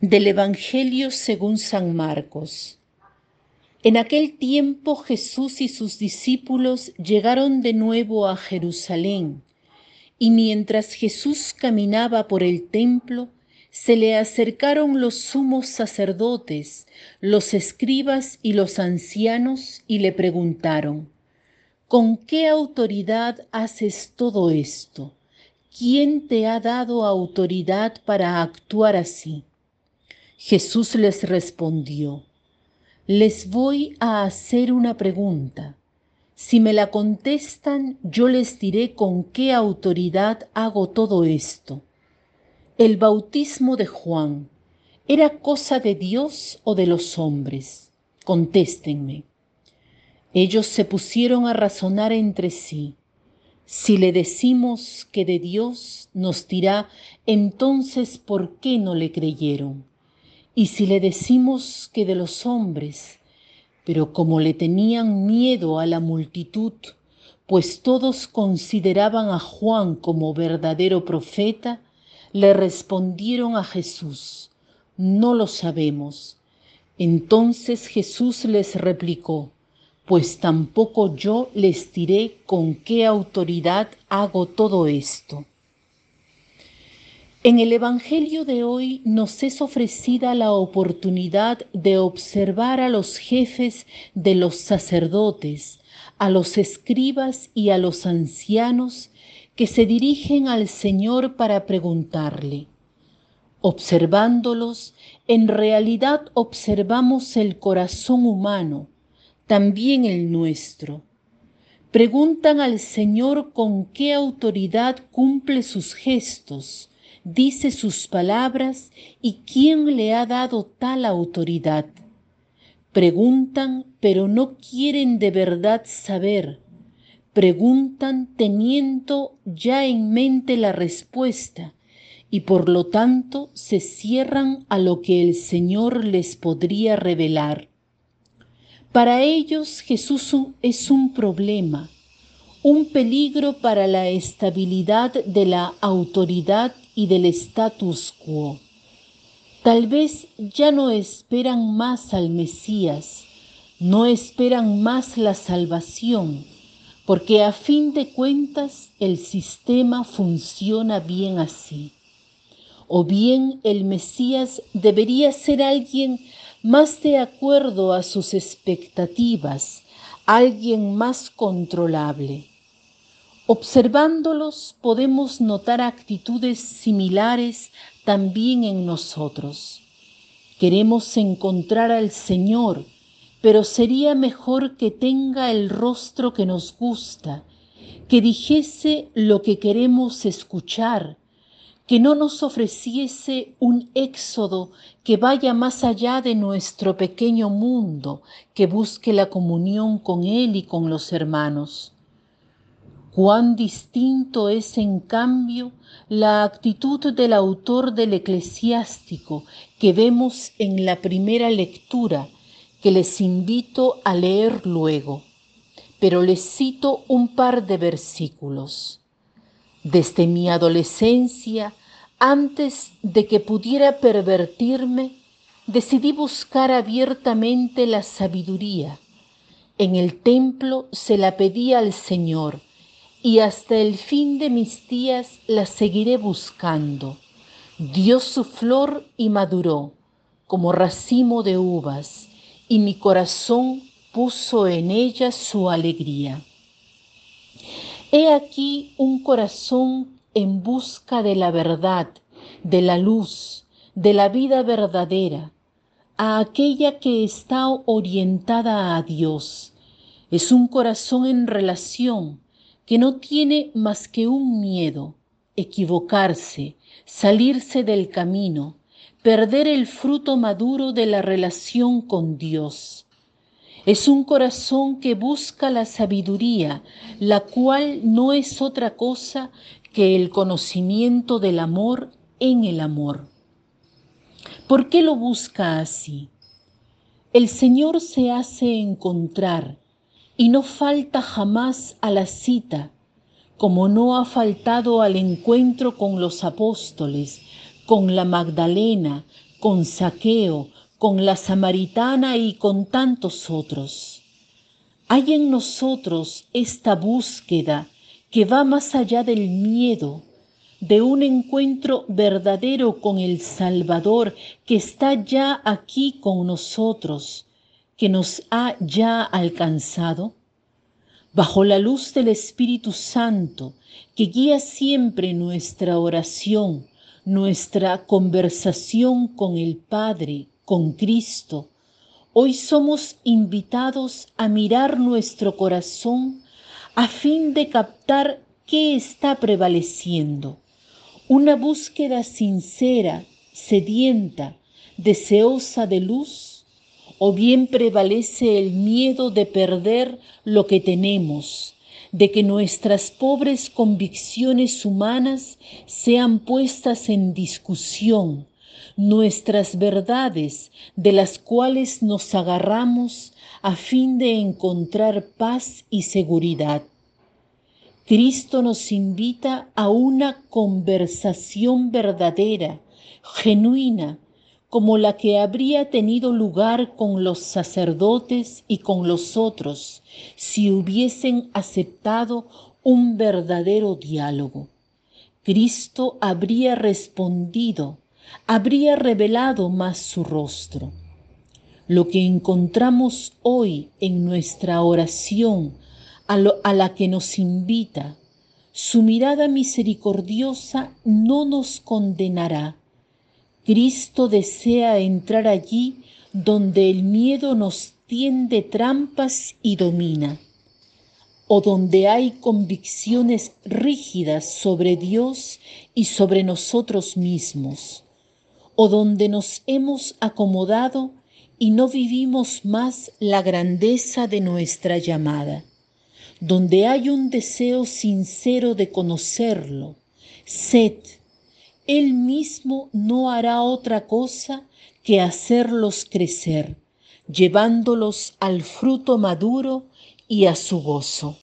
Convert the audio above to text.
Del Evangelio según San Marcos. En aquel tiempo Jesús y sus discípulos llegaron de nuevo a Jerusalén, y mientras Jesús caminaba por el templo, se le acercaron los sumos sacerdotes, los escribas y los ancianos, y le preguntaron, ¿con qué autoridad haces todo esto? ¿Quién te ha dado autoridad para actuar así? Jesús les respondió, les voy a hacer una pregunta. Si me la contestan, yo les diré con qué autoridad hago todo esto. El bautismo de Juan, ¿era cosa de Dios o de los hombres? Contéstenme. Ellos se pusieron a razonar entre sí. Si le decimos que de Dios, nos dirá, entonces, ¿por qué no le creyeron? Y si le decimos que de los hombres, pero como le tenían miedo a la multitud, pues todos consideraban a Juan como verdadero profeta, le respondieron a Jesús, no lo sabemos. Entonces Jesús les replicó, pues tampoco yo les diré con qué autoridad hago todo esto. En el Evangelio de hoy nos es ofrecida la oportunidad de observar a los jefes de los sacerdotes, a los escribas y a los ancianos que se dirigen al Señor para preguntarle. Observándolos, en realidad observamos el corazón humano, también el nuestro. Preguntan al Señor con qué autoridad cumple sus gestos, dice sus palabras y quién le ha dado tal autoridad. Preguntan, pero no quieren de verdad saber. Preguntan teniendo ya en mente la respuesta y por lo tanto se cierran a lo que el Señor les podría revelar. Para ellos Jesús es un problema, un peligro para la estabilidad de la autoridad y del status quo. Tal vez ya no esperan más al Mesías, no esperan más la salvación, porque a fin de cuentas el sistema funciona bien así. O bien el Mesías debería ser alguien más de acuerdo a sus expectativas, alguien más controlable. Observándolos podemos notar actitudes similares también en nosotros. Queremos encontrar al Señor, pero sería mejor que tenga el rostro que nos gusta, que dijese lo que queremos escuchar, que no nos ofreciese un éxodo que vaya más allá de nuestro pequeño mundo, que busque la comunión con Él y con los hermanos. Cuán distinto es en cambio la actitud del autor del eclesiástico que vemos en la primera lectura, que les invito a leer luego, pero les cito un par de versículos. Desde mi adolescencia, antes de que pudiera pervertirme, decidí buscar abiertamente la sabiduría. En el templo se la pedí al Señor y hasta el fin de mis días la seguiré buscando. Dio su flor y maduró como racimo de uvas, y mi corazón puso en ella su alegría. He aquí un corazón en busca de la verdad, de la luz, de la vida verdadera, a aquella que está orientada a Dios. Es un corazón en relación, que no tiene más que un miedo, equivocarse, salirse del camino, perder el fruto maduro de la relación con Dios. Es un corazón que busca la sabiduría, la cual no es otra cosa que el conocimiento del amor en el amor. ¿Por qué lo busca así? El Señor se hace encontrar y no falta jamás a la cita, como no ha faltado al encuentro con los apóstoles, con la Magdalena, con Saqueo, con la samaritana y con tantos otros. Hay en nosotros esta búsqueda que va más allá del miedo, de un encuentro verdadero con el Salvador que está ya aquí con nosotros, que nos ha ya alcanzado? Bajo la luz del Espíritu Santo, que guía siempre nuestra oración, nuestra conversación con el Padre, con Cristo, hoy somos invitados a mirar nuestro corazón a fin de captar qué está prevaleciendo. Una búsqueda sincera, sedienta, deseosa de luz, o bien prevalece el miedo de perder lo que tenemos, de que nuestras pobres convicciones humanas sean puestas en discusión, nuestras verdades de las cuales nos agarramos a fin de encontrar paz y seguridad. Cristo nos invita a una conversación verdadera, genuina, como la que habría tenido lugar con los sacerdotes y con los otros si hubiesen aceptado un verdadero diálogo. Cristo habría respondido, habría revelado más su rostro. Lo que encontramos hoy en nuestra oración a, la que nos invita, su mirada misericordiosa no nos condenará. Cristo desea entrar allí donde el miedo nos tiende trampas y domina, o donde hay convicciones rígidas sobre Dios y sobre nosotros mismos, o donde nos hemos acomodado y no vivimos más la grandeza de nuestra llamada, donde hay un deseo sincero de conocerlo, sed, Él mismo no hará otra cosa que hacerlos crecer, llevándolos al fruto maduro y a su gozo.